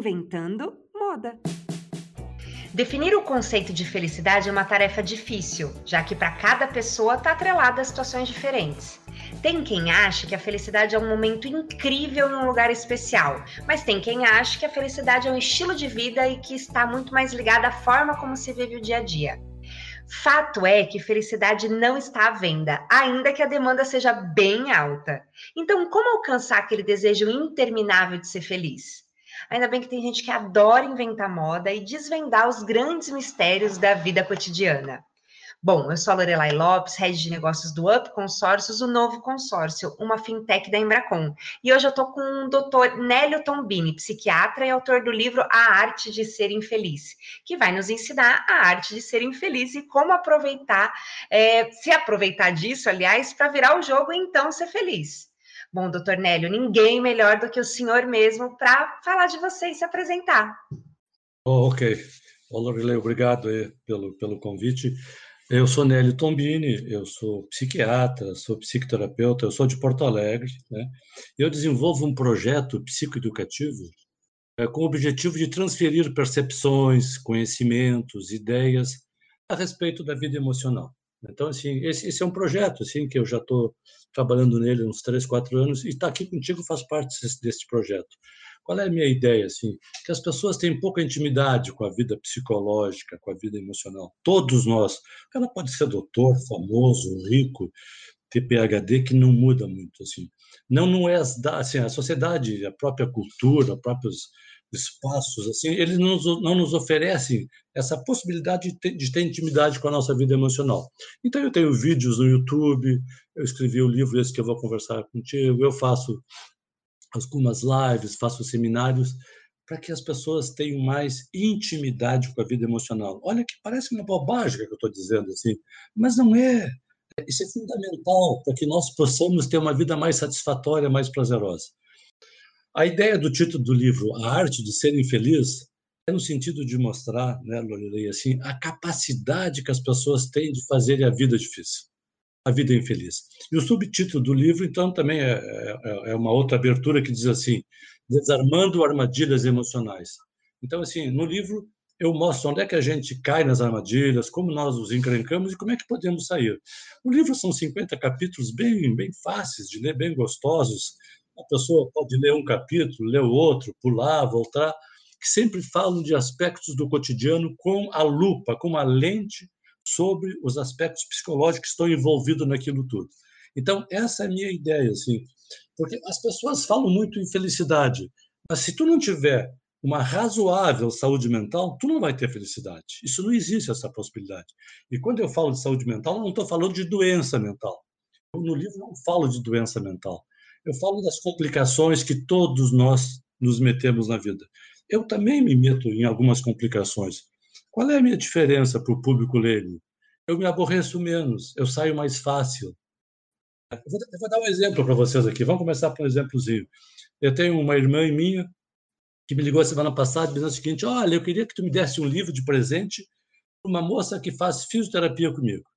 Inventando Moda. Definir o conceito de felicidade é uma tarefa difícil, já que para cada pessoa está atrelada a situações diferentes. Tem quem acha que a felicidade é um momento incrível em um lugar especial, mas tem quem acha que a felicidade é um estilo de vida e que está muito mais ligada à forma como se vive o dia a dia. Fato é que felicidade não está à venda, ainda que a demanda seja bem alta. Então, como alcançar aquele desejo interminável de ser feliz? Ainda bem que tem gente que adora inventar moda e desvendar os grandes mistérios da vida cotidiana. Bom, eu sou a Lorelai Lopes, head de negócios do Up Consórcios, o novo consórcio, uma fintech da Embracon. E hoje eu estou com o doutor Nélio Tombini, psiquiatra e autor do livro A Arte de Ser Infeliz, que vai nos ensinar a arte de ser infeliz e como aproveitar, é, se aproveitar disso, aliás, para virar o jogo e então ser feliz. Bom, doutor Nélio, ninguém melhor do que o senhor mesmo para falar de você e se apresentar. Oh, ok. Lorelei, obrigado pelo, pelo convite. Eu sou Nélio Tombini, eu sou psiquiatra, sou psicoterapeuta, eu sou de Porto Alegre. Né? Eu desenvolvo um projeto psicoeducativo é, com o objetivo de transferir percepções, conhecimentos, ideias a respeito da vida emocional. Então, assim, esse, esse é um projeto assim que eu já estou trabalhando nele uns três, quatro anos e estar tá aqui contigo faz parte desse, projeto. Qual é a minha ideia? Assim, que as pessoas têm pouca intimidade com a vida psicológica, com a vida emocional. Todos nós. Ela pode ser doutor, famoso, rico, ter PhD, que não muda muito. Assim. Não, não é assim, a sociedade, a própria cultura, os próprios espaços, assim, eles não, não nos oferecem essa possibilidade de ter, de ter, intimidade com a nossa vida emocional. Então, eu tenho vídeos no YouTube, eu escrevi o livro esse que eu vou conversar contigo, eu faço algumas lives, faço seminários para que as pessoas tenham mais intimidade com a vida emocional. Olha que parece uma bobagem que eu estou dizendo assim, mas não é. Isso é fundamental para que nós possamos ter uma vida mais satisfatória, mais prazerosa. A ideia do título do livro, A Arte de Ser Infeliz, é no sentido de mostrar, né, Lorelei, assim, a capacidade que as pessoas têm de fazer a vida difícil a vida infeliz. E o subtítulo do livro, então, também é, é, é, uma outra abertura que diz assim: Desarmando armadilhas emocionais. Então, assim, no livro eu mostro onde é que a gente cai nas armadilhas, como nós os encrencamos e como é que podemos sair. O livro são 50 capítulos bem, bem fáceis de ler, bem gostosos. A pessoa pode ler um capítulo, ler o outro, pular, voltar, que sempre falam de aspectos do cotidiano com a lupa, com a lente sobre os aspectos psicológicos que estão envolvidos naquilo tudo. Então, essa é a minha ideia, assim, porque as pessoas falam muito em felicidade, mas se tu não tiver uma razoável saúde mental, tu não vai ter felicidade. Isso não existe, essa possibilidade. E quando eu falo de saúde mental, não estou falando de doença mental. No livro não falo de doença mental. Eu falo das complicações que todos nós nos metemos na vida. Eu também me meto em algumas complicações, qual é a minha diferença para o público leigo? Eu me aborreço menos, eu saio mais fácil. Eu vou, eu vou dar um exemplo para vocês aqui. Vamos começar por um exemplozinho. Eu tenho uma irmã minha que me ligou semana passada dizendo o seguinte: Olha, eu queria que tu me desse um livro de presente para uma moça que faz fisioterapia comigo.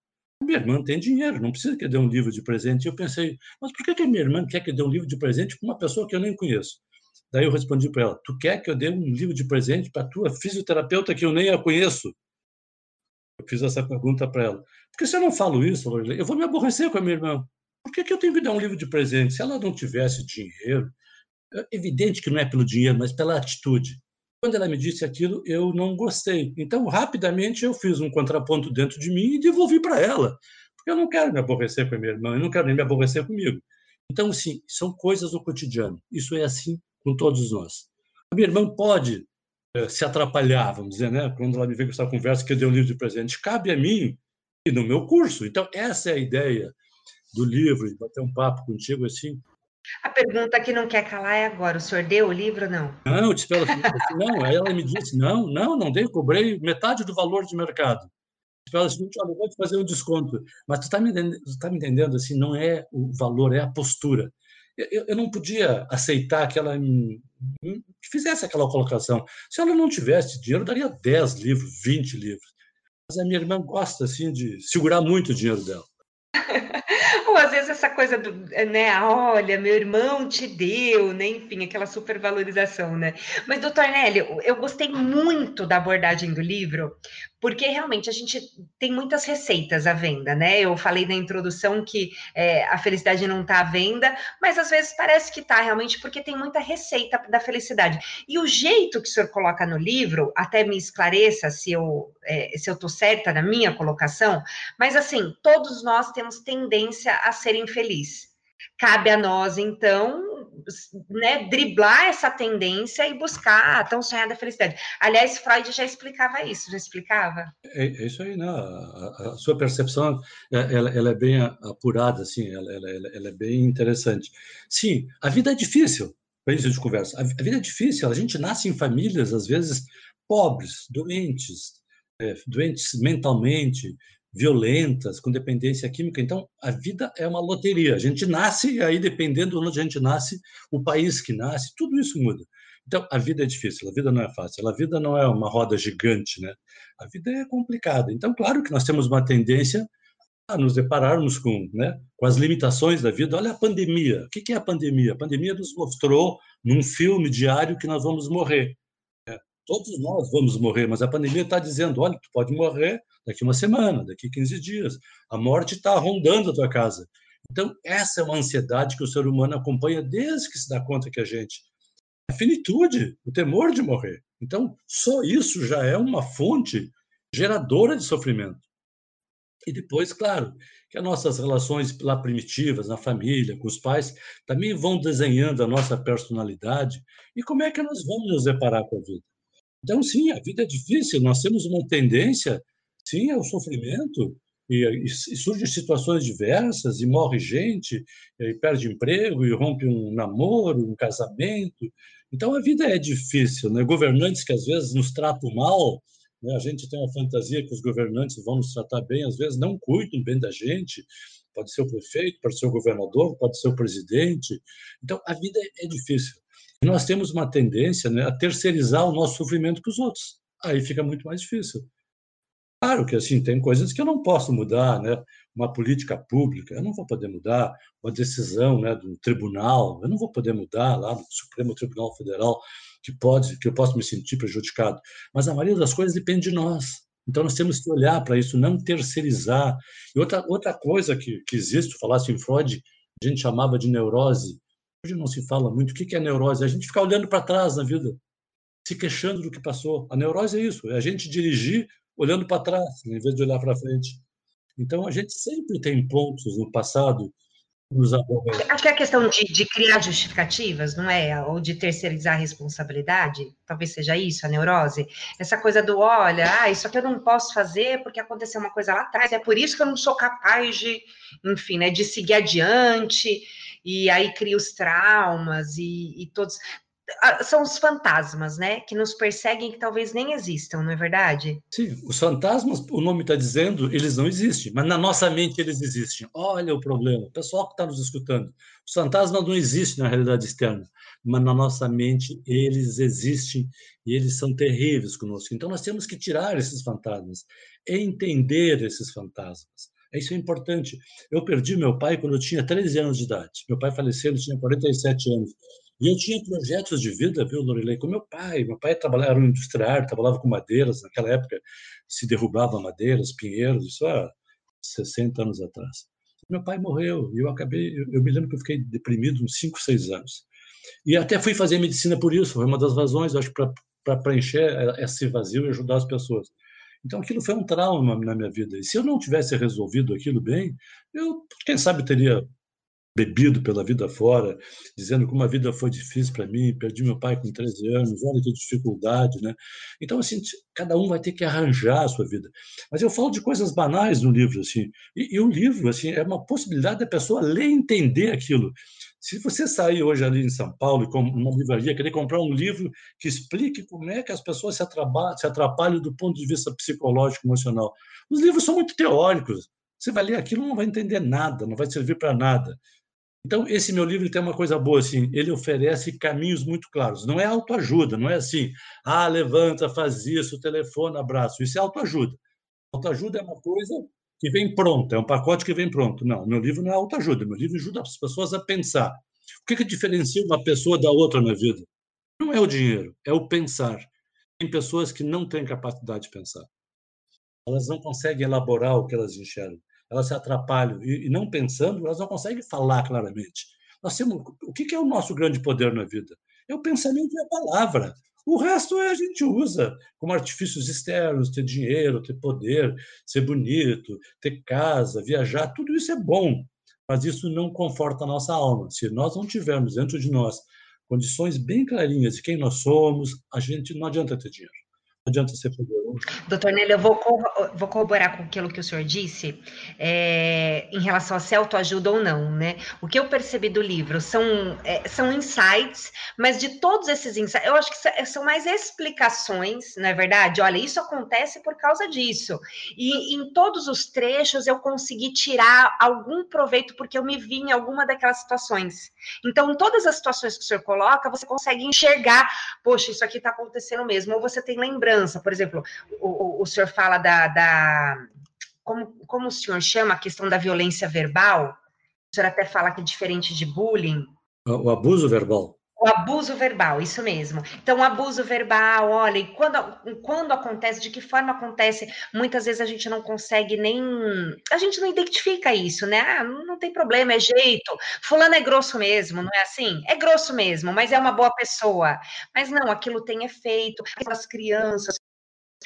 Minha irmã tem dinheiro, não precisa que eu dê um livro de presente. E eu pensei, mas por que, que a minha irmã quer que eu dê um livro de presente para uma pessoa que eu nem conheço? Daí eu respondi para ela: Tu quer que eu dê um livro de presente para tua fisioterapeuta que eu nem a conheço? Eu fiz essa pergunta para ela. Porque se eu não falo isso, eu vou me aborrecer com a minha irmã. Por que, que eu tenho que dar um livro de presente? Se ela não tivesse dinheiro, é evidente que não é pelo dinheiro, mas pela atitude. Quando ela me disse aquilo, eu não gostei. Então, rapidamente, eu fiz um contraponto dentro de mim e devolvi para ela. Porque eu não quero me aborrecer com a minha irmã, eu não quero nem me aborrecer comigo. Então, assim, são coisas do cotidiano. Isso é assim com todos nós. A minha irmã pode é, se atrapalhar, vamos dizer, né? quando ela me vem com essa conversa que eu dei um livro de presente. Cabe a mim e no meu curso. Então, essa é a ideia do livro, de bater um papo contigo assim. A pergunta que não quer calar é agora: o senhor deu o livro ou não? Não, eu disse assim, não. Ela me disse: não, não, não dei, cobrei metade do valor de mercado. Ela disse: olha, vou te fazer um desconto. Mas tu está me, tá me entendendo assim? Não é o valor, é a postura eu, eu não podia aceitar que ela fizesse aquela colocação. Se ela não tivesse dinheiro, eu daria 10 livros, 20 livros. Mas a minha irmã gosta assim de segurar muito o dinheiro dela. Ou às vezes essa coisa do, né, olha, meu irmão te deu, né, enfim, aquela supervalorização, né? Mas, doutor Nélio, eu gostei muito da abordagem do livro, porque realmente a gente tem muitas receitas à venda, né? Eu falei na introdução que é, a felicidade não está à venda, mas às vezes parece que está realmente, porque tem muita receita da felicidade. E o jeito que o senhor coloca no livro, até me esclareça se eu é, se eu estou certa na minha colocação, mas assim, todos nós temos tendência a ser infeliz. Cabe a nós, então, né, driblar essa tendência e buscar a tão sonhada felicidade. Aliás, Freud já explicava isso, já explicava? É, é isso aí, né? A, a, sua percepção é, ela, ela, é bem apurada, assim, ela, ela, ela, é bem interessante. Sim, a vida é difícil, para isso de conversa. A, vida é difícil, a gente nasce em famílias, às vezes, pobres, doentes, é, doentes mentalmente, violentas, com dependência química. Então, a vida é uma loteria. A gente nasce, e aí, dependendo de onde a gente nasce, o país que nasce, tudo isso muda. Então, a vida é difícil, a vida não é fácil, a vida não é uma roda gigante, né? A vida é complicada. Então, claro que nós temos uma tendência a nos depararmos com, né, com as limitações da vida. Olha a pandemia. O que é a pandemia? A pandemia nos mostrou, num filme diário, que nós vamos morrer. Todos nós vamos morrer, mas a pandemia está dizendo: olha, tu pode morrer daqui uma semana, daqui 15 dias. A morte está rondando a tua casa. Então, essa é uma ansiedade que o ser humano acompanha desde que se dá conta que a gente. A finitude, o temor de morrer. Então, só isso já é uma fonte geradora de sofrimento. E depois, claro, que as nossas relações lá primitivas, na família, com os pais, também vão desenhando a nossa personalidade. E como é que nós vamos nos deparar com a vida? Então, sim, a vida é difícil, nós temos uma tendência, sim, ao sofrimento, e, e, surgem situações diversas, e morre gente, e perde emprego, e rompe um namoro, um casamento. Então, a vida é difícil, né? Governantes que às vezes nos tratam mal, né? a gente tem uma fantasia que os governantes vão nos tratar bem, às vezes não cuidam bem da gente, pode ser o prefeito, pode ser o governador, pode ser o presidente. Então, a vida é difícil nós temos uma tendência né, a terceirizar o nosso sofrimento para os outros. Aí fica muito mais difícil. Claro que assim tem coisas que eu não posso mudar, né? Uma política pública, eu não vou poder mudar. Uma decisão, né, do tribunal, eu não vou poder mudar lá no Supremo Tribunal Federal que pode, que eu posso me sentir prejudicado. Mas a maioria das coisas depende de nós. Então nós temos que olhar para isso, não terceirizar. E outra outra coisa que, que existe, falasse em Freud, a gente chamava de neurose Hoje não se fala muito. O que é neurose? A gente ficar olhando para trás na vida, se queixando do que passou. A neurose é isso, é a gente dirigir olhando para trás, em vez de olhar para frente. Então, a gente sempre tem pontos no passado que nos aborrecem. Acho que é a questão de, de, criar justificativas, não é? Ou de terceirizar a responsabilidade, talvez seja isso, a neurose. Essa coisa do, olha, ah, isso aqui eu não posso fazer porque aconteceu uma coisa lá atrás, é por isso que eu não sou capaz de, enfim, né, de seguir adiante e aí cria os traumas e, e todos. São os fantasmas, né? Que nos perseguem que talvez nem existam, não é verdade? Sim, os fantasmas, o nome está dizendo, eles não existem, mas na nossa mente eles existem. Olha o problema, o pessoal que está nos escutando. Os fantasmas não existem na realidade externa, mas na nossa mente eles existem e eles são terríveis conosco. Então nós temos que tirar esses fantasmas, entender esses fantasmas. Isso é importante. Eu perdi meu pai quando eu tinha 13 anos de idade. Meu pai faleceu, ele tinha 47 anos. E eu tinha projetos de vida, viu, Lorelei, com meu pai. Meu pai trabalhava, era um industrial, trabalhava com madeiras. Naquela época se derrubava madeiras, pinheiros, isso há 60 anos atrás. Meu pai morreu e eu acabei, eu, eu me lembro que eu fiquei deprimido uns 5, 6 anos. E até fui fazer medicina por isso, foi uma das razões, acho, para preencher esse vazio e ajudar as pessoas. Então aquilo foi um trauma na minha vida. E se eu não tivesse resolvido aquilo bem, eu, quem sabe, teria bebido pela vida fora, dizendo como a vida foi difícil para mim, perdi meu pai com 13 anos, olha que dificuldade, né? Então, assim, cada um vai ter que arranjar a sua vida. Mas eu falo de coisas banais no livro, assim, e, e o livro, assim, é uma possibilidade da pessoa ler e entender aquilo. Se você sair hoje ali em São Paulo, com uma livraria, querer comprar um livro que explique como é que as pessoas se atrapalham, se atrapalham do ponto de vista psicológico, emocional. Os livros são muito teóricos. Você vai ler aquilo, não vai entender nada, não vai servir para nada. Então, esse meu livro tem uma coisa boa, assim, ele oferece caminhos muito claros. Não é autoajuda, não é assim, ah, levanta, faz isso, telefone, abraço. Isso é autoajuda. Autoajuda é uma coisa que vem pronto, é um pacote que vem pronto. Não, meu livro não é autoajuda, meu livro ajuda as pessoas a pensar. O que, que diferencia uma pessoa da outra na vida? Não é o dinheiro, é o pensar. Tem pessoas que não têm capacidade de pensar. Elas não conseguem elaborar o que elas enxergam. Elas se atrapalham. E, e não pensando, elas não conseguem falar claramente. Nós temos, o que, que é o nosso grande poder na vida? É o pensamento e a palavra. O resto é a gente usa como artifícios externos, ter dinheiro, ter poder, ser bonito, ter casa, viajar, tudo isso é bom, mas isso não conforta a nossa alma. Se nós não tivermos dentro de nós condições bem clarinhas de quem nós somos, a gente não adianta ter dinheiro. Adianta ser poderoso. Doutor Nelly, eu vou, vou corroborar com aquilo que o senhor disse é, em relação a se autoajuda ou não, né? O que eu percebi do livro são, é, são insights, mas de todos esses insights, eu acho que são mais explicações, não é verdade? Olha, isso acontece por causa disso. E em todos os trechos eu consegui tirar algum proveito, porque eu me vi em alguma daquelas situações. Então, todas as situações que o senhor coloca, você consegue enxergar, poxa, isso aqui está acontecendo mesmo, ou você tem lembrança por exemplo, o, o, o senhor fala da, da como, como o senhor chama a questão da violência verbal? O senhor até fala que é diferente de bullying. O abuso verbal. O abuso verbal, isso mesmo. Então, abuso verbal, olha, e quando, quando acontece, de que forma acontece, muitas vezes a gente não consegue nem. A gente não identifica isso, né? Ah, não tem problema, é jeito. Fulano é grosso mesmo, não é assim? É grosso mesmo, mas é uma boa pessoa. Mas não, aquilo tem efeito. As crianças,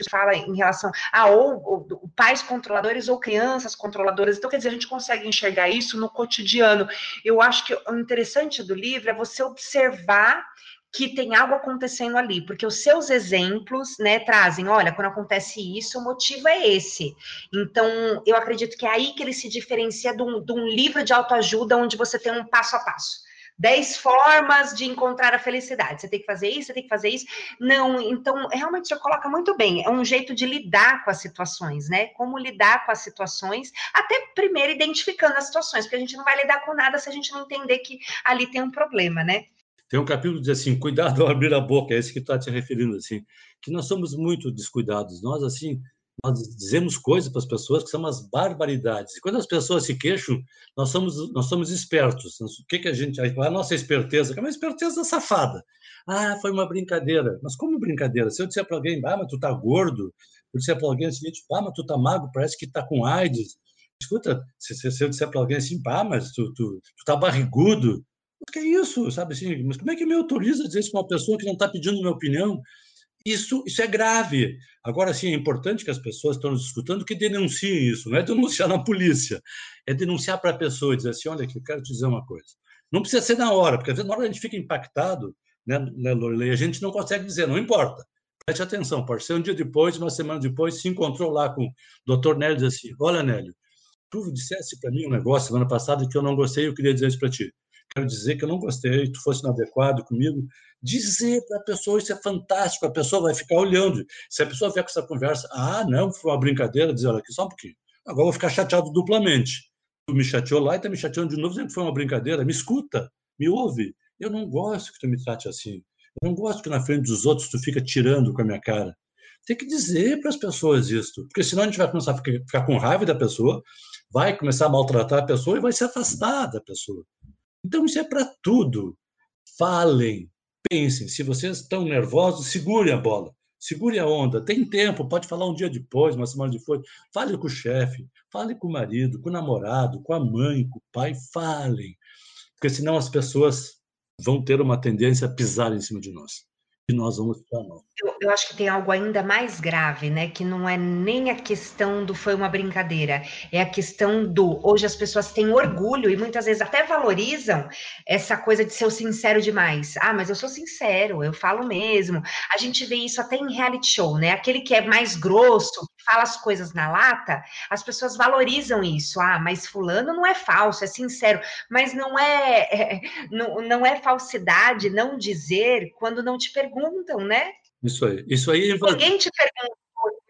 fala em relação a ou, ou, pais controladores ou crianças controladoras. Então, quer dizer, a gente consegue enxergar isso no cotidiano. Eu acho que o interessante do livro é você observar que tem algo acontecendo ali, porque os seus exemplos, né, trazem, olha, quando acontece isso, o motivo é esse. Então, eu acredito que é aí que ele se diferencia de um, de um livro de autoajuda onde você tem um passo a passo. 10 formas de encontrar a felicidade. Você tem que fazer isso, você tem que fazer isso. Não, então, realmente senhor coloca muito bem. É um jeito de lidar com as situações, né? Como lidar com as situações, até primeiro identificando as situações, porque a gente não vai lidar com nada se a gente não entender que ali tem um problema, né? Tem um capítulo que diz assim: cuidado ao abrir a boca, é esse que está te referindo, assim, que nós somos muito descuidados. Nós, assim, nós dizemos coisas para as pessoas que são umas barbaridades. E quando as pessoas se queixam, nós somos, nós somos espertos. O que, que a gente. A nossa esperteza, que é uma esperteza safada. Ah, foi uma brincadeira. Mas como brincadeira? Se eu disser para alguém, ah, mas tu tá gordo, eu disser para alguém o seguinte, ah, mas tu tá magro, parece que tá com AIDS. Escuta, se, se, se eu disser para alguém assim, ah, mas tu, tu, tu tá barrigudo, o que é isso, sabe assim? Mas como é que me autoriza a dizer isso para uma pessoa que não está pedindo minha opinião? Isso, isso é grave. Agora, sim, é importante que as pessoas que estão nos escutando que denunciem isso. Não é denunciar na polícia, é denunciar para a pessoa e dizer assim: olha, aqui, eu quero te dizer uma coisa. Não precisa ser na hora, porque às vezes na hora a gente fica impactado, né, né Lorelei? A gente não consegue dizer, não importa. Preste atenção, pode ser um dia depois, uma semana depois, se encontrou lá com o doutor Nélio e diz assim: olha, Nélio, tu dissesse para mim um negócio semana passada que eu não gostei, eu queria dizer isso para ti dizer que eu não gostei, tu fosse inadequado comigo, dizer para a pessoa isso é fantástico, a pessoa vai ficar olhando. Se a pessoa vier com essa conversa, ah, não, foi uma brincadeira, dizer, olha aqui, só um pouquinho. Agora eu vou ficar chateado duplamente. Tu me chateou lá e está me chateando de novo, dizendo que foi uma brincadeira. Me escuta, me ouve. Eu não gosto que tu me trate assim. Eu não gosto que na frente dos outros tu fica tirando com a minha cara. Tem que dizer para as pessoas isso, porque senão a gente vai começar a ficar com raiva da pessoa, vai começar a maltratar a pessoa e vai se afastar da pessoa. Então, isso é para tudo. Falem, pensem. Se vocês estão nervosos, segure a bola, segure a onda. Tem tempo, pode falar um dia depois, uma semana depois. Fale com o chefe, fale com o marido, com o namorado, com a mãe, com o pai. Falem. Porque senão as pessoas vão ter uma tendência a pisar em cima de nós e nós vamos mal. Eu, eu, acho que tem algo ainda mais grave, né? Que não é nem a questão do foi uma brincadeira, é a questão do hoje as pessoas têm orgulho e muitas vezes até valorizam essa coisa de ser sincero demais. Ah, mas eu sou sincero, eu falo mesmo. A gente vê isso até em reality show, né? Aquele que é mais grosso, fala as coisas na lata, as pessoas valorizam isso. Ah, mas fulano não é falso, é sincero. Mas não é, é não, não é falsidade não dizer quando não te perguntam, né? Isso aí. Isso aí. Ninguém te perguntou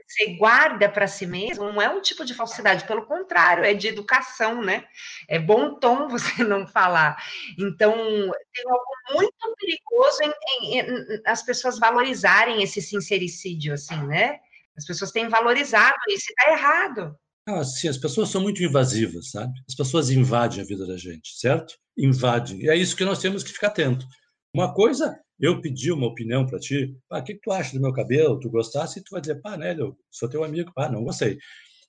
você guarda para si mesmo, não é um tipo de falsidade, pelo contrário, é de educação, né? É bom tom você não falar. Então, tem algo muito perigoso em, em, em as pessoas valorizarem esse sincericídio, assim, né? As pessoas têm valorizado isso, está errado. assim, as pessoas são muito invasivas, sabe? As pessoas invadem a vida da gente, certo? Invadem. E é isso que nós temos que ficar atento. Uma coisa, eu pedi uma opinião para ti, pá, o que, que, tu acha do meu cabelo? Tu gostasse? E tu vai dizer, pá, né, eu sou teu amigo, pá, não gostei.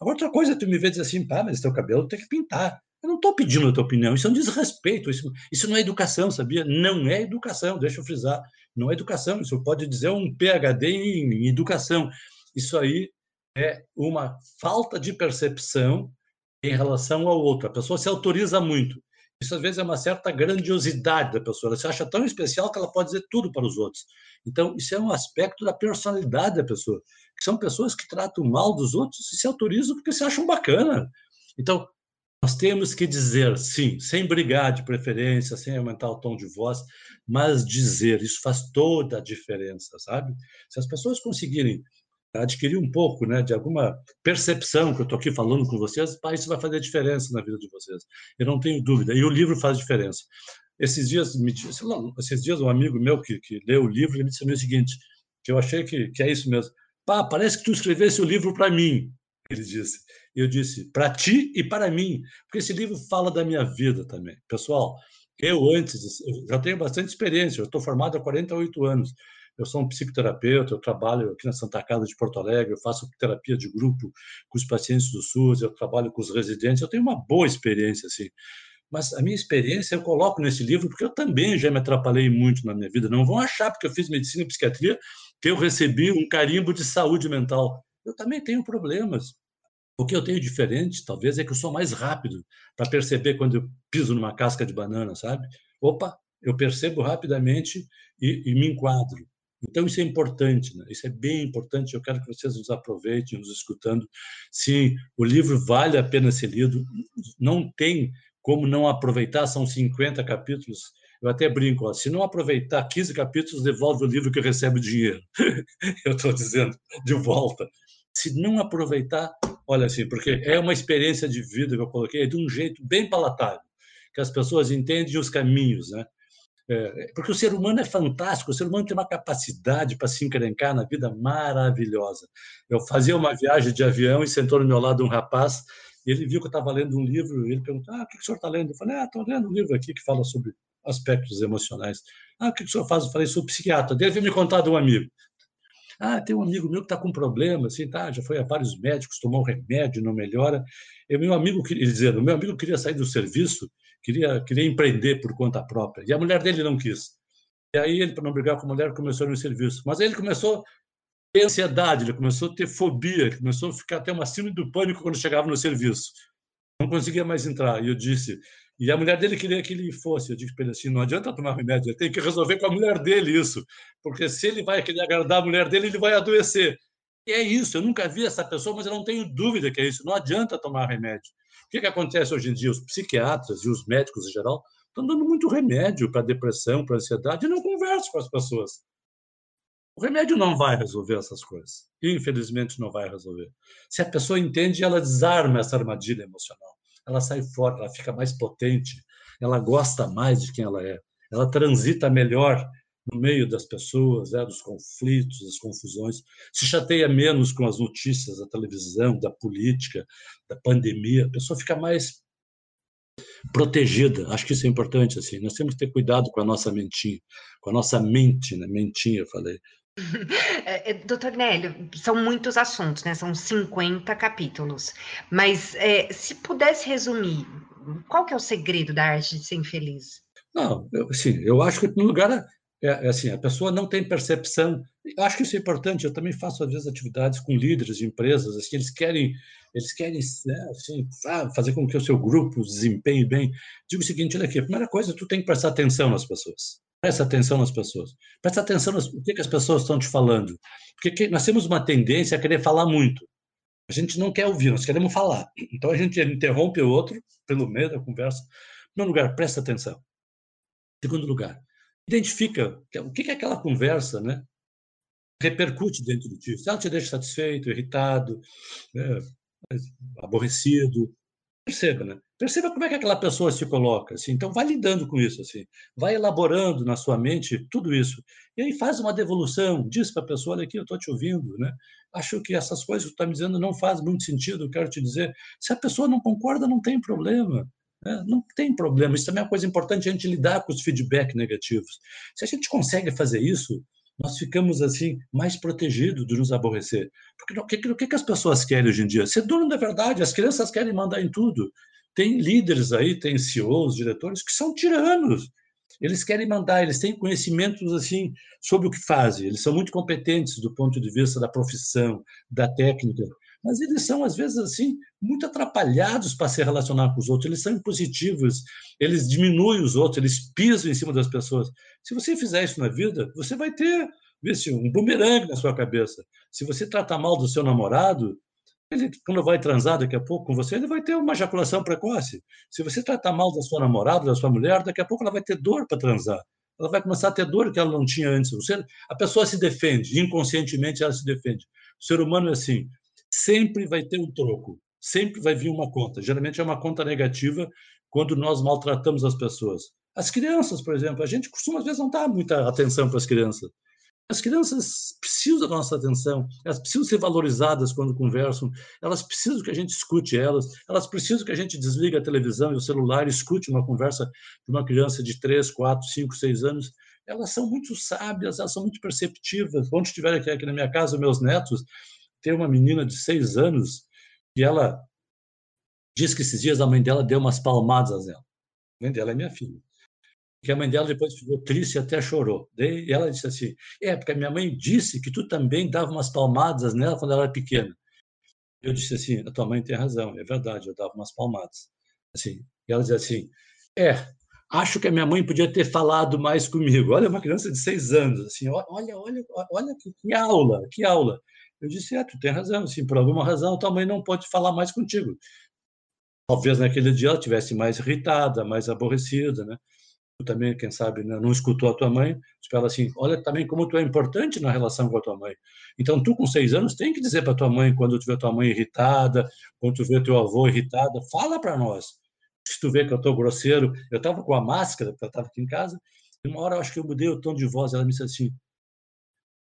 Outra coisa, tu me vê dizer assim, pá, mas teu cabelo tem que pintar. Eu não estou pedindo a tua opinião, isso é um desrespeito, isso, isso não é educação, sabia? Não é educação, deixa eu frisar. Não é educação, isso pode dizer um PhD em educação. Isso aí é uma falta de percepção em relação ao outro. A pessoa se autoriza muito. Isso às vezes é uma certa grandiosidade da pessoa. Ela se acha tão especial que ela pode dizer tudo para os outros. Então, isso é um aspecto da personalidade da pessoa. Que são pessoas que tratam mal dos outros e se autorizam porque se acham bacana. Então, nós temos que dizer, sim, sem brigar de preferência, sem aumentar o tom de voz, mas dizer, isso faz toda a diferença, sabe? Se as pessoas conseguirem adquirir um pouco né, de alguma percepção que eu estou aqui falando com vocês, isso vai fazer diferença na vida de vocês. Eu não tenho dúvida. E o livro faz diferença. Esses dias, me, esses dias um amigo meu que, que leu o livro, ele me disse o seguinte, que eu achei que, que é isso mesmo. Pá, parece que tu escrevesse o livro para mim, ele disse. E eu disse, para ti e para mim, porque esse livro fala da minha vida também. Pessoal, eu antes, eu já tenho bastante experiência, eu estou formado há 48 anos. Eu sou um psicoterapeuta, eu trabalho aqui na Santa Casa de Porto Alegre, eu faço terapia de grupo com os pacientes do SUS, eu trabalho com os residentes, eu tenho uma boa experiência, assim. Mas a minha experiência eu coloco nesse livro porque eu também já me atrapalhei muito na minha vida. Não vão achar, porque eu fiz medicina e psiquiatria, que eu recebi um carimbo de saúde mental. Eu também tenho problemas. O que eu tenho diferente, talvez, é que eu sou mais rápido para perceber quando eu piso numa casca de banana, sabe? Opa, eu percebo rapidamente e, e me enquadro. Então, isso é importante, né? isso é bem importante. Eu quero que vocês nos aproveitem, nos escutando. Sim, o livro vale a pena ser lido, não tem como não aproveitar, são 50 capítulos. Eu até brinco, ó, se não aproveitar 15 capítulos, devolve o livro que recebe o dinheiro. eu estou dizendo, de volta. Se não aproveitar, olha assim, porque é uma experiência de vida que eu coloquei de um jeito bem palatável, que as pessoas entendem os caminhos, né? É, porque o ser humano é fantástico, o ser humano tem uma capacidade para se encrencar na vida maravilhosa. Eu fazia uma viagem de avião e sentou no meu lado um rapaz, e ele viu que eu estava lendo um livro, e ele perguntou: Ah, o que o senhor está lendo? Eu falei: Ah, estou lendo um livro aqui que fala sobre aspectos emocionais. Ah, o que o senhor faz? Eu falei: Sou psiquiatra. Veio me contar de um amigo. Ah, tem um amigo meu que está com problema, assim, tá, já foi a vários médicos, tomou um remédio, não melhora. E meu amigo, ele dizendo, meu amigo queria sair do serviço queria, queria empreender por conta própria. E a mulher dele não quis. E aí ele, para não brigar com a mulher, começou no serviço. Mas aí ele começou a ter ansiedade, ele começou a ter fobia, começou a ficar até uma síndrome do pânico quando chegava no serviço. Não conseguia mais entrar. E eu disse, e a mulher dele queria que ele fosse. Eu disse para ele assim: não adianta tomar remédio, ele tem que resolver com a mulher dele isso. Porque se ele vai querer agradar a mulher dele, ele vai adoecer. E é isso, eu nunca vi essa pessoa, mas eu não tenho dúvida que é isso. Não adianta tomar remédio. O que, que acontece hoje em dia? Os psiquiatras e os médicos em geral estão dando muito remédio para depressão, para ansiedade, e não conversam com as pessoas. O remédio não vai resolver essas coisas. Infelizmente, não vai resolver. Se a pessoa entende, ela desarma essa armadilha emocional. Ela sai fora, ela fica mais potente, ela gosta mais de quem ela é, ela transita melhor no meio das pessoas, né, dos conflitos, das confusões, se chateia menos com as notícias da televisão, da política, da pandemia, a pessoa fica mais protegida. Acho que isso é importante assim. Nós temos que ter cuidado com a nossa mentinha, com a nossa mente, né? Mentinha, eu falei. É, é, doutor Nélio, são muitos assuntos, né? São 50 capítulos. Mas é, se pudesse resumir, qual que é o segredo da arte de ser infeliz? Não, eu, assim, eu acho que no lugar é, é, assim, a pessoa não tem percepção. Eu acho que isso é importante. Eu também faço às vezes atividades com líderes de empresas, assim, eles querem, eles querem né, assim, fazer com que o seu grupo desempenhe bem. Digo o seguinte, olha aqui, a primeira coisa, tu tem que prestar atenção nas pessoas. Presta atenção nas pessoas. Presta atenção no que, que as pessoas estão te falando. Porque nós temos uma tendência a querer falar muito. A gente não quer ouvir, nós queremos falar. Então a gente interrompe o outro pelo meio da conversa. Em primeiro lugar, presta atenção. Em segundo lugar, identifica o que é aquela conversa, né? Repercute dentro de ti. Se ela te deixa satisfeito, irritado, né? aborrecido, perceba, né? Perceba como é que aquela pessoa se coloca, assim. Então, vai lidando com isso, assim. Vai elaborando na sua mente tudo isso. E aí faz uma devolução, diz para a pessoa, olha aqui, eu estou te ouvindo, né? Acho que essas coisas que tu está me dizendo não faz muito sentido, quero te dizer. Se a pessoa não concorda, não tem problema. Né? Não tem problema. Isso também é uma coisa importante, a gente lidar com os feedback negativos. Se a gente consegue fazer isso, nós ficamos assim mais protegidos de nos aborrecer. Porque o que, o que as pessoas querem hoje em dia? Ser dono da verdade. As crianças querem mandar em tudo. Tem líderes aí, tem CEOs, diretores que são tiranos. Eles querem mandar, eles têm conhecimentos assim sobre o que fazem. Eles são muito competentes do ponto de vista da profissão, da técnica, mas eles são às vezes assim muito atrapalhados para se relacionar com os outros. Eles são impositivos, eles diminuem os outros, eles pisam em cima das pessoas. Se você fizer isso na vida, você vai ter viu, um bumerangue na sua cabeça. Se você tratar mal do seu namorado, ele, quando vai transar daqui a pouco com você, ele vai ter uma ejaculação precoce. Se você tratar mal da sua namorada, da sua mulher, daqui a pouco ela vai ter dor para transar. Ela vai começar a ter dor que ela não tinha antes. Você, a pessoa se defende, inconscientemente ela se defende. O ser humano é assim, sempre vai ter um troco, sempre vai vir uma conta. Geralmente é uma conta negativa quando nós maltratamos as pessoas. As crianças, por exemplo, a gente costuma às vezes não dar muita atenção para as crianças. As crianças precisam da nossa atenção, elas precisam ser valorizadas quando conversam, elas precisam que a gente escute elas, elas precisam que a gente desligue a televisão e o celular e escute uma conversa de uma criança de 3, 4, 5, 6 anos. Elas são muito sábias, elas são muito perceptivas. Onde estiver aqui, aqui na minha casa, meus netos, tem uma menina de seis anos que ela diz que esses dias a mãe dela deu umas palmadas nela. A mãe dela é minha filha. Que a mãe dela depois ficou triste e até chorou. E ela disse assim: É, porque a minha mãe disse que tu também dava umas palmadas nela quando ela era pequena. Eu disse assim: A tua mãe tem razão, é verdade, eu dava umas palmadas. Assim, e ela dizia assim: É, acho que a minha mãe podia ter falado mais comigo. Olha, uma criança de seis anos, assim, olha, olha, olha que aula, que aula. Eu disse, é, tu tem razão, assim, por alguma razão tua mãe não pode falar mais contigo. Talvez naquele dia ela tivesse mais irritada, mais aborrecida, né? Tu também, quem sabe, né, não escutou a tua mãe, tu fala assim, olha também como tu é importante na relação com a tua mãe. Então, tu com seis anos tem que dizer para tua mãe, quando tu vê tua mãe irritada, quando tu vê teu avô irritado, fala para nós. Se tu vê que eu estou grosseiro, eu estava com a máscara, porque eu estava aqui em casa, e uma hora eu acho que eu mudei o tom de voz, ela me disse assim,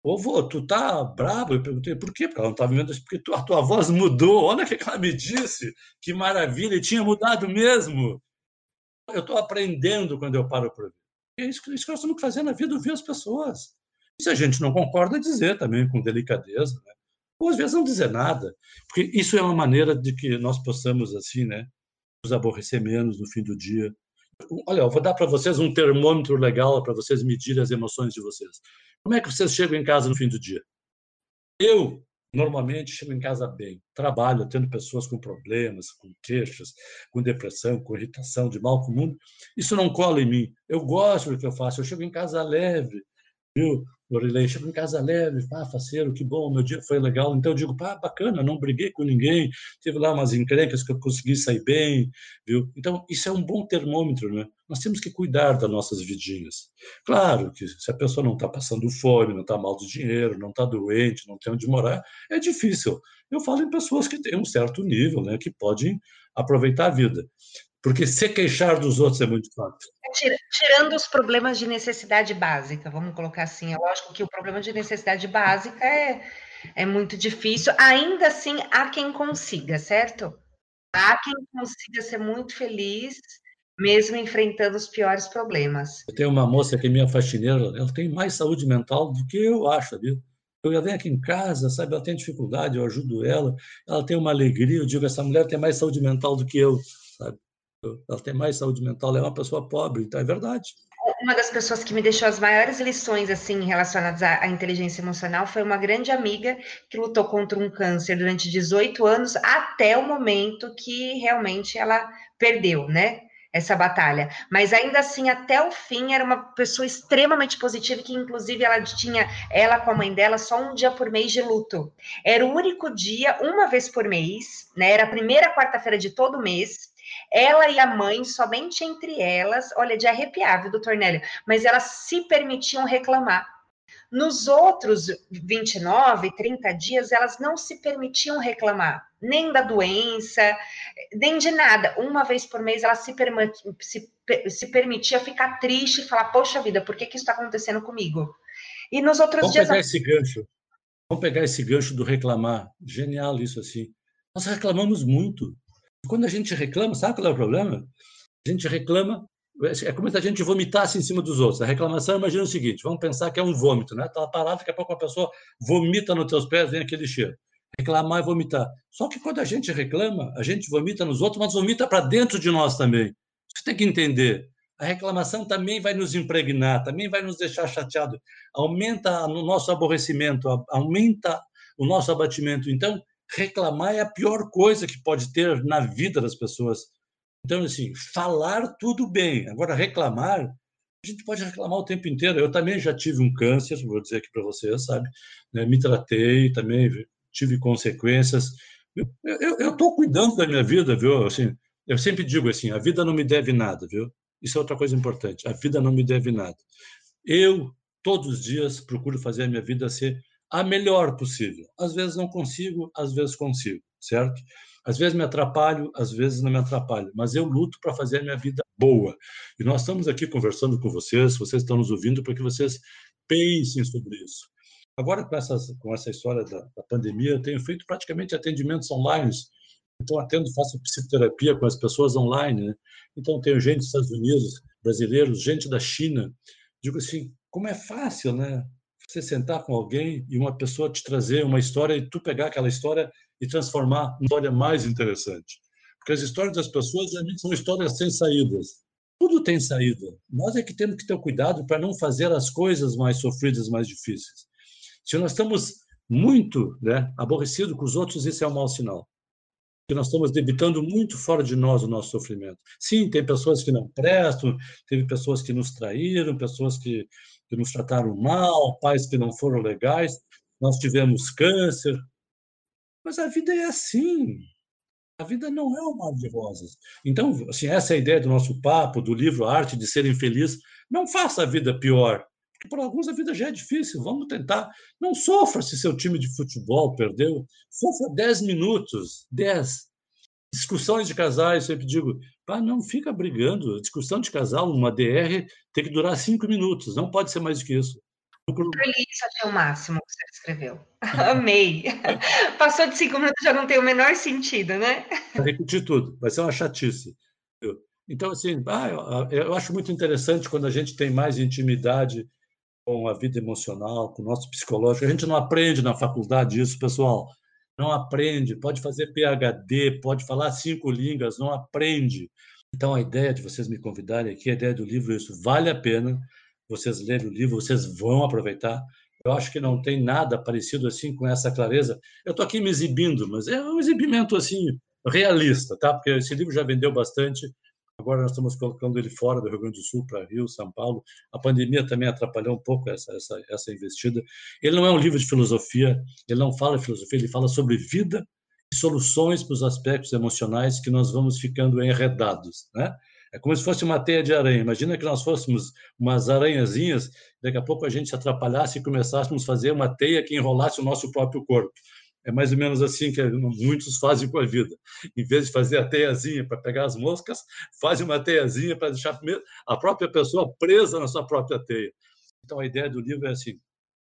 Ô, vô, tu tá bravo? Eu perguntei, por quê? Porque ela não estava vendo isso, porque a tua voz mudou. Olha o que ela me disse. Que maravilha, e tinha mudado mesmo. Eu estou aprendendo quando eu paro para ver. É isso que, isso que nós estamos fazendo na vida, ouvir as pessoas. E se a gente não concorda, dizer também com delicadeza, né? Ou às vezes não dizer nada, porque isso é uma maneira de que nós possamos, assim, né, nos aborrecer menos no fim do dia. Olha, eu vou dar para vocês um termômetro legal para vocês medirem as emoções de vocês. Como é que vocês chegam em casa no fim do dia? Eu, normalmente, chego em casa bem. Trabalho, tendo pessoas com problemas, com queixas, com depressão, com irritação, de mal comum. Isso não cola em mim. Eu gosto do que eu faço. Eu chego em casa leve, viu? Lorilei, chego em casa leve, ah, faceiro, que bom, meu dia foi legal. Então eu digo, pá, bacana, não briguei com ninguém, tive lá umas encrencas que eu consegui sair bem, viu? Então isso é um bom termômetro, né? Nós temos que cuidar das nossas vidinhas. Claro que se a pessoa não está passando fome, não está mal de dinheiro, não está doente, não tem onde morar, é difícil. Eu falo em pessoas que têm um certo nível, né, que podem aproveitar a vida. Porque se queixar dos outros é muito fácil. Tirando os problemas de necessidade básica, vamos colocar assim, é lógico que o problema de necessidade básica é, é muito difícil, ainda assim há quem consiga, certo? Há quem consiga ser muito feliz, mesmo enfrentando os piores problemas. Eu tenho uma moça que é minha faxineira, ela tem mais saúde mental do que eu acho, viu? Eu já venho aqui em casa, sabe? Ela tem dificuldade, eu ajudo ela, ela tem uma alegria, eu digo, essa mulher tem mais saúde mental do que eu, sabe? Ela tem mais saúde mental, ela é uma pessoa pobre, então é verdade. Uma das pessoas que me deixou as maiores lições assim relacionadas à, inteligência emocional foi uma grande amiga que lutou contra um câncer durante 18 anos até o momento que realmente ela perdeu, né? essa batalha. Mas ainda assim, até o fim, era uma pessoa extremamente positiva, que inclusive ela tinha, ela com a mãe dela, só um dia por mês de luto. Era o único dia, uma vez por mês, né? Era a primeira quarta-feira de todo mês, ela e a mãe, somente entre elas, olha, de arrepiar, viu, doutor Nélio? Mas elas se permitiam reclamar. Nos outros 29, 30 dias, elas não se permitiam reclamar, nem da doença, nem de nada. Uma vez por mês, ela se, se, se permitia ficar triste e falar: Poxa vida, por que, que isso está acontecendo comigo? E nos outros Vamos dias. Vamos pegar esse gancho. Vamos pegar esse gancho do reclamar. Genial isso assim. Nós reclamamos muito. Quando a gente reclama, sabe qual é o problema? A gente reclama é como se a gente vomitasse em cima dos outros. A reclamação, imagina o seguinte: vamos pensar que é um vômito, né? Tá parado, daqui a pouco uma pessoa vomita nos teus pés, vem aquele cheiro. Reclamar e vomitar. Só que quando a gente reclama, a gente vomita nos outros, mas vomita para dentro de nós também. Você tem que entender. A reclamação também vai nos impregnar, também vai nos deixar chateado. Aumenta o nosso aborrecimento, aumenta o nosso abatimento. Então, reclamar é a pior coisa que pode ter na vida das pessoas então, assim, falar tudo bem. Agora, reclamar, a gente pode reclamar o tempo inteiro. Eu também já tive um câncer, vou dizer aqui para vocês, sabe? Né, me tratei, também tive consequências. Eu estou cuidando da minha vida, viu? Assim, eu sempre digo assim, a vida não me deve nada, viu? Isso é outra coisa importante. A vida não me deve nada. Eu, todos os dias, procuro fazer a minha vida ser a melhor possível. Às vezes não consigo, às vezes consigo, certo? Às vezes me atrapalho, às vezes não me atrapalho, mas eu luto para fazer a minha vida boa. E nós estamos aqui conversando com vocês, vocês estão nos ouvindo para que vocês pensem sobre isso. Agora, com, essas, com essa história da, da pandemia, eu tenho feito praticamente atendimentos online. Então, atendo, faço psicoterapia com as pessoas online. Né? Então, tenho gente dos Estados Unidos, brasileiros, gente da China. Digo assim, como é fácil, né? Você sentar com alguém e uma pessoa te trazer uma história e tu pegar aquela história e transformar uma história mais interessante. Porque as histórias das pessoas são histórias sem saídas. Tudo tem saída. Nós é que temos que ter cuidado para não fazer as coisas mais sofridas, mais difíceis. Se nós estamos muito né, aborrecidos com os outros, isso é um mau sinal. Que nós estamos debitando muito fora de nós o nosso sofrimento. Sim, tem pessoas que não prestam, teve pessoas que nos traíram, pessoas que, que nos trataram mal, pais que não foram legais, nós tivemos câncer, mas a vida é assim. A vida não é um mar de rosas. Então, assim, essa é a ideia do nosso papo, do livro Arte de Ser Infeliz. Não faça a vida pior, porque para alguns a vida já é difícil. Vamos tentar. Não sofra se seu time de futebol perdeu. Sofra 10 minutos, 10. Discussões de casais, eu sempre digo, pá, não fica brigando. discussão de casal, uma DR, tem que durar cinco minutos, não pode ser mais do que isso. Isso achei o máximo que você escreveu. Amei. Passou de cinco minutos já não tem o menor sentido, né? Vai repetir tudo, vai ser uma chatice. Então, assim, ah, eu acho muito interessante quando a gente tem mais intimidade com a vida emocional, com o nosso psicológico. A gente não aprende na faculdade isso, pessoal. Não aprende. Pode fazer PhD, pode falar cinco línguas, não aprende. Então, a ideia de vocês me convidarem aqui, a ideia do livro, isso vale a pena vocês lerem o livro, vocês vão aproveitar. Eu acho que não tem nada parecido assim com essa clareza. Eu estou aqui me exibindo, mas é um exibimento assim realista, tá? Porque esse livro já vendeu bastante. Agora nós estamos colocando ele fora do Rio Grande do Sul para Rio, São Paulo. A pandemia também atrapalhou um pouco essa, essa, essa investida. Ele não é um livro de filosofia, ele não fala de filosofia, ele fala sobre vida e soluções para os aspectos emocionais que nós vamos ficando enredados, né? É como se fosse uma teia de aranha. Imagina que nós fôssemos umas aranhazinhas, daqui a pouco a gente se atrapalhasse e começássemos a fazer uma teia que enrolasse o nosso próprio corpo. É mais ou menos assim que muitos fazem com a vida. Em vez de fazer a teiazinha para pegar as moscas, fazem uma teiazinha para deixar a própria pessoa presa na sua própria teia. Então a ideia do livro é assim: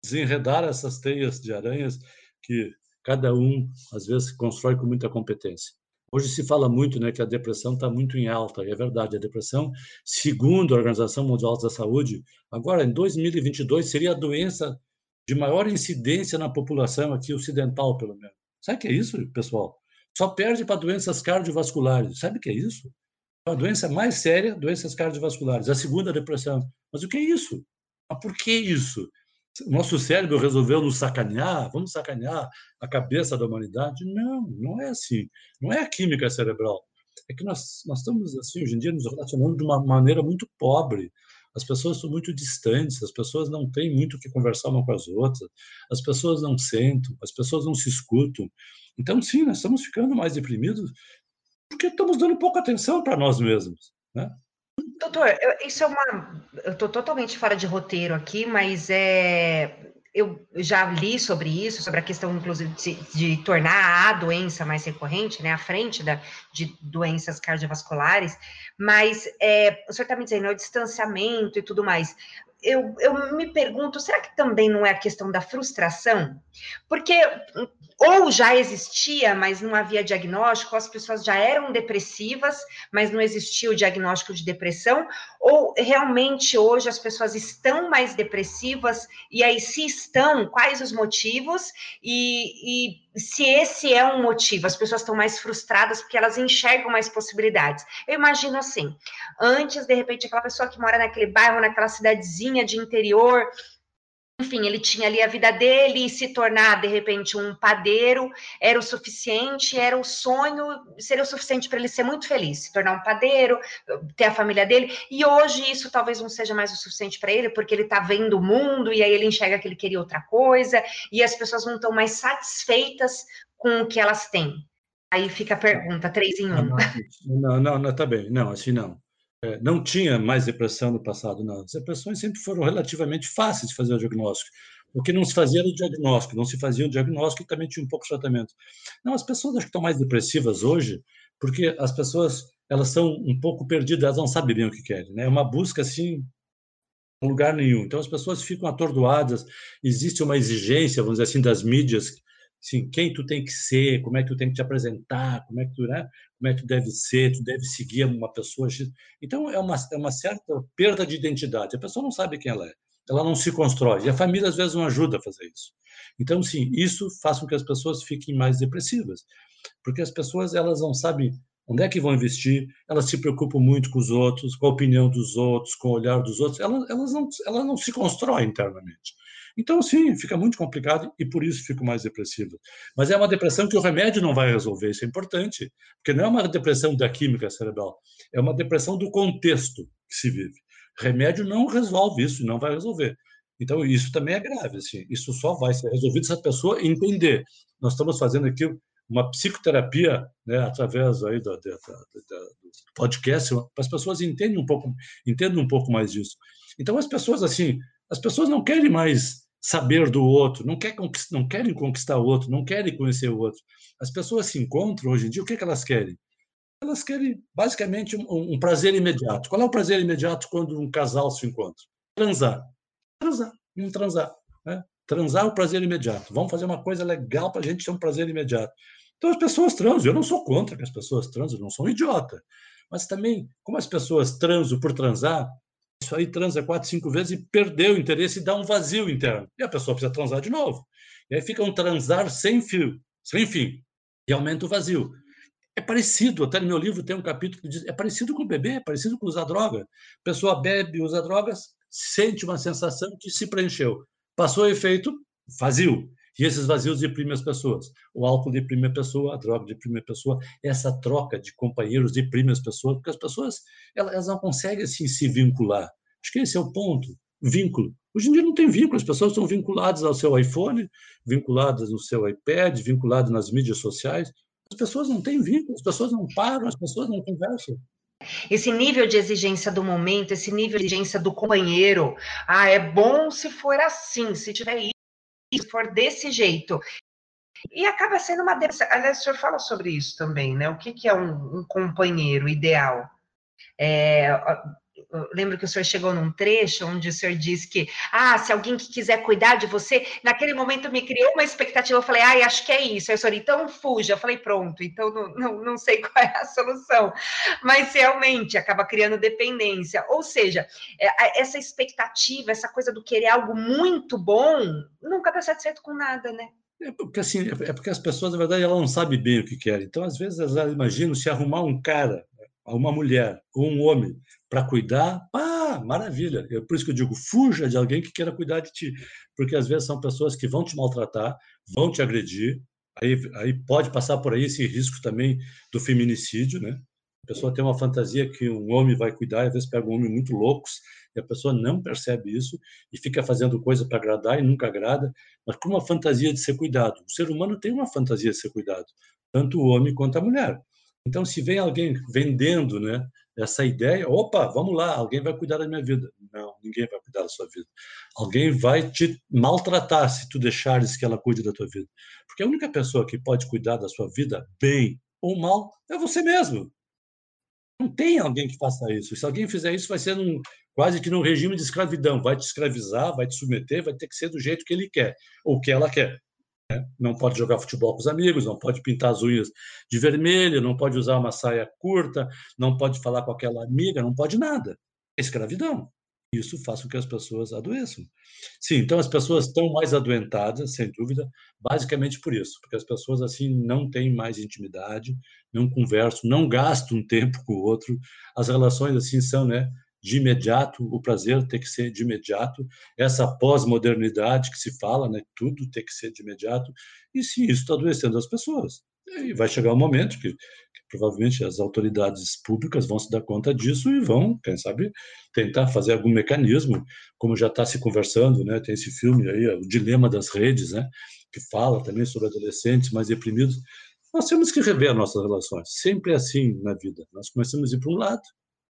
desenredar essas teias de aranhas que cada um às vezes constrói com muita competência. Hoje se fala muito né, que a depressão está muito em alta, e é verdade. A depressão, segundo a Organização Mundial da Saúde, agora em 2022 seria a doença de maior incidência na população aqui ocidental, pelo menos. Sabe o que é isso, pessoal? Só perde para doenças cardiovasculares. Sabe o que é isso? A doença mais séria, doenças cardiovasculares. A segunda, a depressão. Mas o que é isso? Mas por que isso? nosso cérebro resolveu nos sacanear, vamos sacanear a cabeça da humanidade. Não, não é assim. Não é a química cerebral. É que nós, nós estamos, assim, hoje em dia, nos relacionando de uma maneira muito pobre. As pessoas estão muito distantes, as pessoas não têm muito o que conversar uma com as outras, as pessoas não sentam, as pessoas não se escutam. Então, sim, nós estamos ficando mais deprimidos porque estamos dando pouca atenção para nós mesmos. Né? Doutor, eu, isso é uma. Eu estou totalmente fora de roteiro aqui, mas é. Eu já li sobre isso, sobre a questão, inclusive, de, de tornar a doença mais recorrente, né, à frente da, de doenças cardiovasculares, mas é, o senhor está me dizendo, é o distanciamento e tudo mais eu, eu me pergunto, será que também não é a questão da frustração? Porque ou já existia, mas não havia diagnóstico, as pessoas já eram depressivas, mas não existia o diagnóstico de depressão, ou realmente hoje as pessoas estão mais depressivas, e aí se estão, quais os motivos, e, e se esse é um motivo, as pessoas estão mais frustradas porque elas enxergam mais possibilidades. Eu imagino assim, antes, de repente, aquela pessoa que mora naquele bairro, naquela cidadezinha de interior, enfim, ele tinha ali a vida dele e se tornar de repente um padeiro era o suficiente, era o sonho, seria o suficiente para ele ser muito feliz, se tornar um padeiro, ter a família dele. E hoje isso talvez não seja mais o suficiente para ele, porque ele está vendo o mundo e aí ele enxerga que ele queria outra coisa e as pessoas não estão mais satisfeitas com o que elas têm. Aí fica a pergunta, três em um. Não, não, não, tá bem. Não, assim não. É, não tinha mais depressão no passado, não. As depressões sempre foram relativamente fáceis de fazer o diagnóstico. O que não se fazia era o diagnóstico, não se fazia o diagnóstico e também tinha um pouco de tratamento. Não, as pessoas acho que estão mais depressivas hoje, porque as pessoas elas são um pouco perdidas, elas não sabem bem o que querem. Né? É uma busca assim, em lugar nenhum. Então as pessoas ficam atordoadas, existe uma exigência, vamos dizer assim, das mídias assim, quem tu tem que ser, como é que tu tem que te apresentar, como é que tu, né, como é que tu deve ser, tu deve seguir uma pessoa. Então é uma, é uma certa perda de identidade. A pessoa não sabe quem ela é, ela não se constrói. E a família às vezes não ajuda a fazer isso. Então sim, isso faz com que as pessoas fiquem mais depressivas, porque as pessoas elas não sabem onde é que vão investir, elas se preocupam muito com os outros, com a opinião dos outros, com o olhar dos outros, elas, elas, não, elas não se constroem internamente. Então, sim, fica muito complicado e por isso fico mais depressivo. Mas é uma depressão que o remédio não vai resolver, isso é importante, porque não é uma depressão da química cerebral, é uma depressão do contexto que se vive. Remédio não resolve isso, não vai resolver. Então, isso também é grave, assim. Isso só vai ser resolvido se a pessoa entender. Nós estamos fazendo aqui uma psicoterapia, né, através aí do, podcast, para as pessoas entendam um pouco, entendam um pouco mais disso. Então, as pessoas, assim, as pessoas não querem mais saber do outro, não, quer, não querem conquistar o outro, não querem conhecer o outro. As pessoas se encontram hoje em dia, o que, é que elas querem? Elas querem, basicamente, um, um prazer imediato. Qual é o prazer imediato quando um casal se encontra? Transar. Transar. Um transar. Né? Transar é o prazer imediato. Vamos fazer uma coisa legal para a gente ter um prazer imediato. Então as pessoas transam. Eu não sou contra que as pessoas transam, não sou um idiota. Mas também, como as pessoas transam por transar, isso aí transa quatro, cinco vezes e perdeu o interesse e dá um vazio interno. E a pessoa precisa transar de novo. E aí fica um transar sem fio, sem fim. E aumenta o vazio. É parecido, até no meu livro tem um capítulo que diz, é parecido com bebê, é parecido com usar droga. A pessoa bebe, usa drogas, sente uma sensação que se preencheu. Passou o efeito, vazio. E esses vazios deprimem as pessoas. O álcool deprime a pessoa, a droga deprime a pessoa. Essa troca de companheiros deprime as pessoas, porque as pessoas elas não conseguem assim, se vincular. Acho que esse é o ponto. Vínculo. Hoje em dia não tem vínculo, as pessoas estão vinculadas ao seu iPhone, vinculadas no seu iPad, vinculadas nas mídias sociais. As pessoas não têm vínculo, as pessoas não param, as pessoas não conversam. Esse nível de exigência do momento, esse nível de exigência do companheiro. Ah, é bom se for assim, se tiver se for desse jeito. E acaba sendo uma. Aliás, o senhor fala sobre isso também, né? O que, que é um, um companheiro ideal? É, lembro que o senhor chegou num trecho onde o senhor disse que, ah, se alguém que quiser cuidar de você, naquele momento me criou uma expectativa, eu falei, ah, acho que é isso. Aí o senhor, então fuja. Eu falei, pronto, então não, não, não sei qual é a solução. Mas realmente acaba criando dependência. Ou seja, é, essa expectativa, essa coisa do querer algo muito bom, nunca está satisfeito com nada, né? É porque, assim, é porque as pessoas, na verdade, elas não sabem bem o que querem. Então, às vezes, elas imaginam se arrumar um cara, uma mulher ou um homem para cuidar, ah, maravilha. É por isso que eu digo, fuja de alguém que queira cuidar de ti, porque às vezes são pessoas que vão te maltratar, vão te agredir, aí, aí pode passar por aí esse risco também do feminicídio, né? A pessoa tem uma fantasia que um homem vai cuidar, às vezes pega um homem muito loucos, e a pessoa não percebe isso e fica fazendo coisa para agradar e nunca agrada, mas com uma fantasia de ser cuidado. O ser humano tem uma fantasia de ser cuidado, tanto o homem quanto a mulher. Então, se vem alguém vendendo, né, essa ideia, opa, vamos lá, alguém vai cuidar da minha vida. Não, ninguém vai cuidar da sua vida. Alguém vai te maltratar se tu deixares que ela cuide da tua vida. Porque a única pessoa que pode cuidar da sua vida bem ou mal é você mesmo. Não tem alguém que faça isso. Se alguém fizer isso, vai ser num, quase que num regime de escravidão. Vai te escravizar, vai te submeter, vai ter que ser do jeito que ele quer, ou que ela quer. Né? Não pode jogar futebol com os amigos, não pode pintar as unhas de vermelho, não pode usar uma saia curta, não pode falar com aquela amiga, não pode nada. É escravidão. Isso faz com que as pessoas adoeçam. Sim, então as pessoas estão mais adoentadas, sem dúvida, basicamente por isso, porque as pessoas assim não têm mais intimidade, não conversam, não gastam tempo com o outro, as relações assim são, né, de imediato, o prazer tem que ser de imediato, essa pós-modernidade que se fala, né, tudo tem que ser de imediato, e sim, isso está adoecendo as pessoas. E vai chegar um momento que, que, provavelmente as autoridades públicas vão se dar conta disso e vão, quem sabe, tentar fazer algum mecanismo, como já está se conversando, né? Tem esse filme aí, o Dilema das Redes, né? Que fala também sobre adolescentes mais reprimidos. Nós temos que rever nossas relações. Sempre é assim na vida. Nós começamos a ir para um lado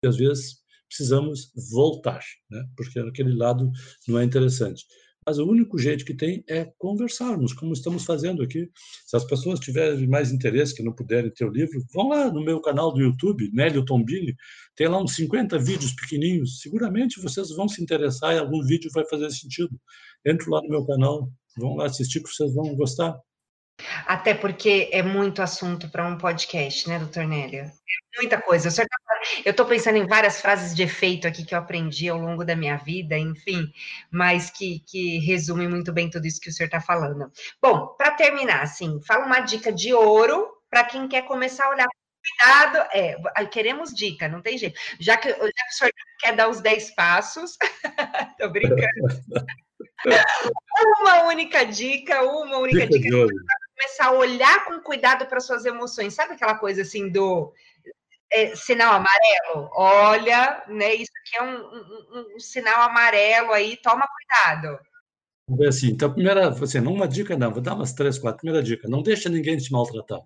e às vezes precisamos voltar, né? porque aquele lado não é interessante. Mas o único jeito que tem é conversarmos, como estamos fazendo aqui. Se as pessoas tiverem mais interesse, que não puderem ter o livro, vão lá no meu canal do YouTube, Nélio Tombini, tem lá uns 50 vídeos pequenininhos. Seguramente vocês vão se interessar e algum vídeo vai fazer sentido. Entro lá no meu canal, vão lá assistir que vocês vão gostar. Até porque é muito assunto para um podcast, né, doutor Nélio? É muita coisa. O senhor tá eu estou pensando em várias frases de efeito aqui que eu aprendi ao longo da minha vida, enfim, mas que, que resumem muito bem tudo isso que o senhor está falando. Bom, para terminar, assim, fala uma dica de ouro para quem quer começar a olhar cuidado. É, queremos dica, não tem jeito. Já que, já que o senhor quer dar os 10 passos, tô brincando. uma única dica, uma única dica, dica para começar a olhar com cuidado para suas emoções. Sabe aquela coisa assim do é, sinal amarelo, olha, né? Isso aqui é um, um, um, sinal amarelo aí, toma cuidado. Ver assim, então, primeira, assim, não uma dica não, vou dar umas três, quatro. Primeira dica, não deixa ninguém te maltratar.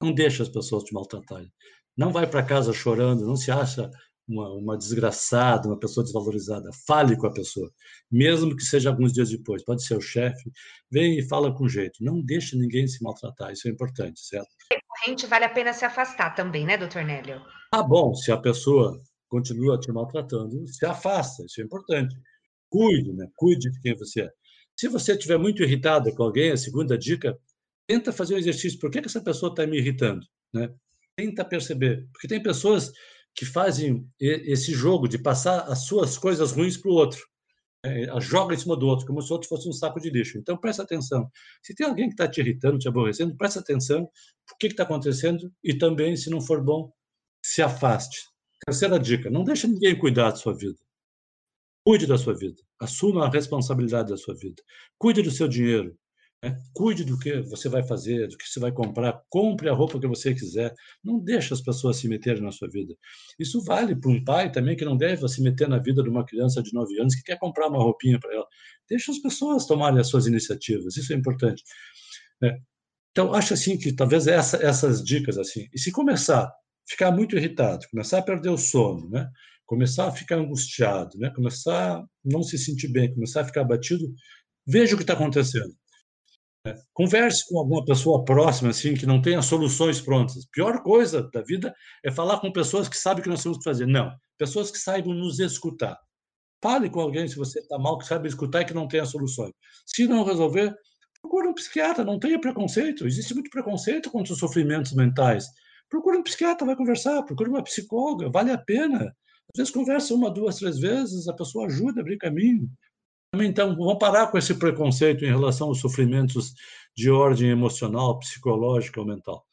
Não deixa as pessoas te maltratarem. Não vai para casa chorando, não se acha uma, uma desgraçada, uma pessoa desvalorizada. Fale com a pessoa, mesmo que seja alguns dias depois. Pode ser o chefe, vem e fala com jeito. Não deixe ninguém se maltratar, isso é importante, certo? Recorrente vale a pena se afastar também, né, doutor Nélio? Ah, bom, se a pessoa continua te maltratando, se afasta, isso é importante. Cuide, né? Cuide de quem você é. Se você estiver muito irritado com alguém, a segunda dica, tenta fazer um exercício. Por que, que essa pessoa está me irritando? Né? Tenta perceber. Porque tem pessoas que fazem esse jogo de passar as suas coisas ruins para o outro. É, joga em cima do outro, como se o outro fosse um saco de lixo. Então, presta atenção. Se tem alguém que está te irritando, te aborrecendo, presta atenção o que está acontecendo e também, se não for bom, se afaste. Terceira dica: não deixe ninguém cuidar da sua vida. Cuide da sua vida. Assuma a responsabilidade da sua vida. Cuide do seu dinheiro. Cuide do que você vai fazer, do que você vai comprar, compre a roupa que você quiser. Não deixe as pessoas se meterem na sua vida. Isso vale para um pai também que não deve se meter na vida de uma criança de 9 anos que quer comprar uma roupinha para ela. Deixe as pessoas tomarem as suas iniciativas, isso é importante. Né? Então, acho assim que talvez essa, essas dicas assim. E se começar a ficar muito irritado, começar a perder o sono, né? começar a ficar angustiado, né? começar a não se sentir bem, começar a ficar abatido, veja o que está acontecendo Converse com alguma pessoa próxima, assim, que não tenha soluções prontas. Pior coisa da vida é falar com pessoas que sabem o que nós temos que fazer. Não, pessoas que saibam nos escutar. Fale com alguém se você está mal, que sabe escutar e que não tenha soluções. Se não resolver, procure um psiquiatra, não tenha preconceito. Existe muito preconceito contra os sofrimentos mentais. Procure um psiquiatra, vai conversar, procure uma psicóloga, vale a pena. Às vezes conversa uma, duas, três vezes, a pessoa ajuda a abrir caminho. Então, vamos parar com esse preconceito em relação aos sofrimentos de ordem emocional, psicológica ou mental.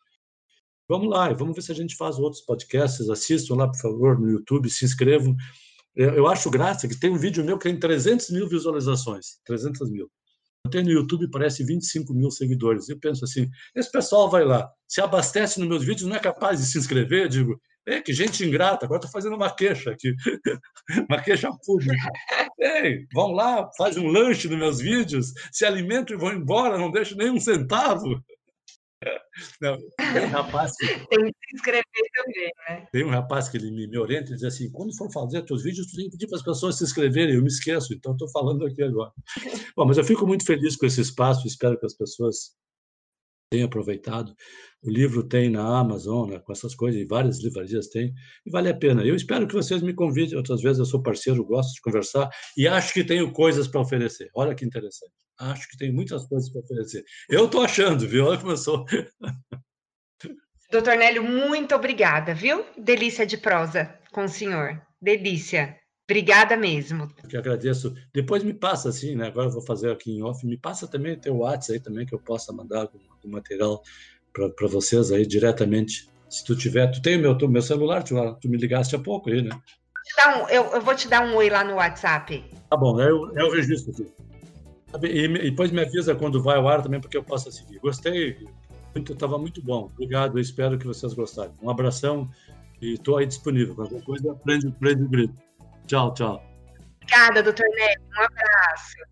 Vamos lá, vamos ver se a gente faz outros podcasts. Assistam lá, por favor, no YouTube, se inscrevam. Eu acho graça que tem um vídeo meu que tem 300 mil visualizações. 300 mil. Eu tenho no YouTube, parece 25 mil seguidores. Eu penso assim: esse pessoal vai lá, se abastece nos meus vídeos, não é capaz de se inscrever? Eu digo, é, que gente ingrata, agora estou fazendo uma queixa aqui, uma queixa pública. Ei, vão lá, faz um lanche nos meus vídeos, se alimentam e vão embora, não deixo nem um centavo. Não, tem um rapaz que... Tem que se inscrever também, né? Tem um rapaz que ele me, me orienta e diz assim, quando for fazer seus vídeos, tu tem que pedir para as pessoas se inscreverem, eu me esqueço, então estou falando aqui agora. Bom, mas eu fico muito feliz com esse espaço, espero que as pessoas tenham aproveitado. O livro tem na Amazon, né, com essas coisas, e várias livrarias tem, e vale a pena. Eu espero que vocês me convidem, outras vezes eu sou parceiro, gosto de conversar, e acho que tenho coisas para oferecer. Olha que interessante. Acho que tem muitas coisas para oferecer. Eu estou achando, viu? Olha como eu sou. Doutor Nélio, muito obrigada, viu? Delícia de prosa com o senhor. Delícia. Obrigada mesmo. Eu que agradeço. Depois me passa, assim, né? Agora eu vou fazer aqui em off. Me passa também teu WhatsApp aí também, que eu possa mandar algum, algum material para vocês aí diretamente. Se tu tiver, tu tem o meu, meu celular, tu, tu me ligaste há pouco aí, né? Um, eu, eu, vou te dar um oi lá no WhatsApp. Tá bom, eu, eu registro aqui. E, e depois me avisa quando vai ao ar também, porque eu possa seguir. Gostei, muito, estava muito bom. Obrigado, espero que vocês gostarem. Um abração e estou aí disponível. Qualquer coisa, prende, prende o grito. Tchau, tchau. Obrigada, doutor Neto. Um abraço.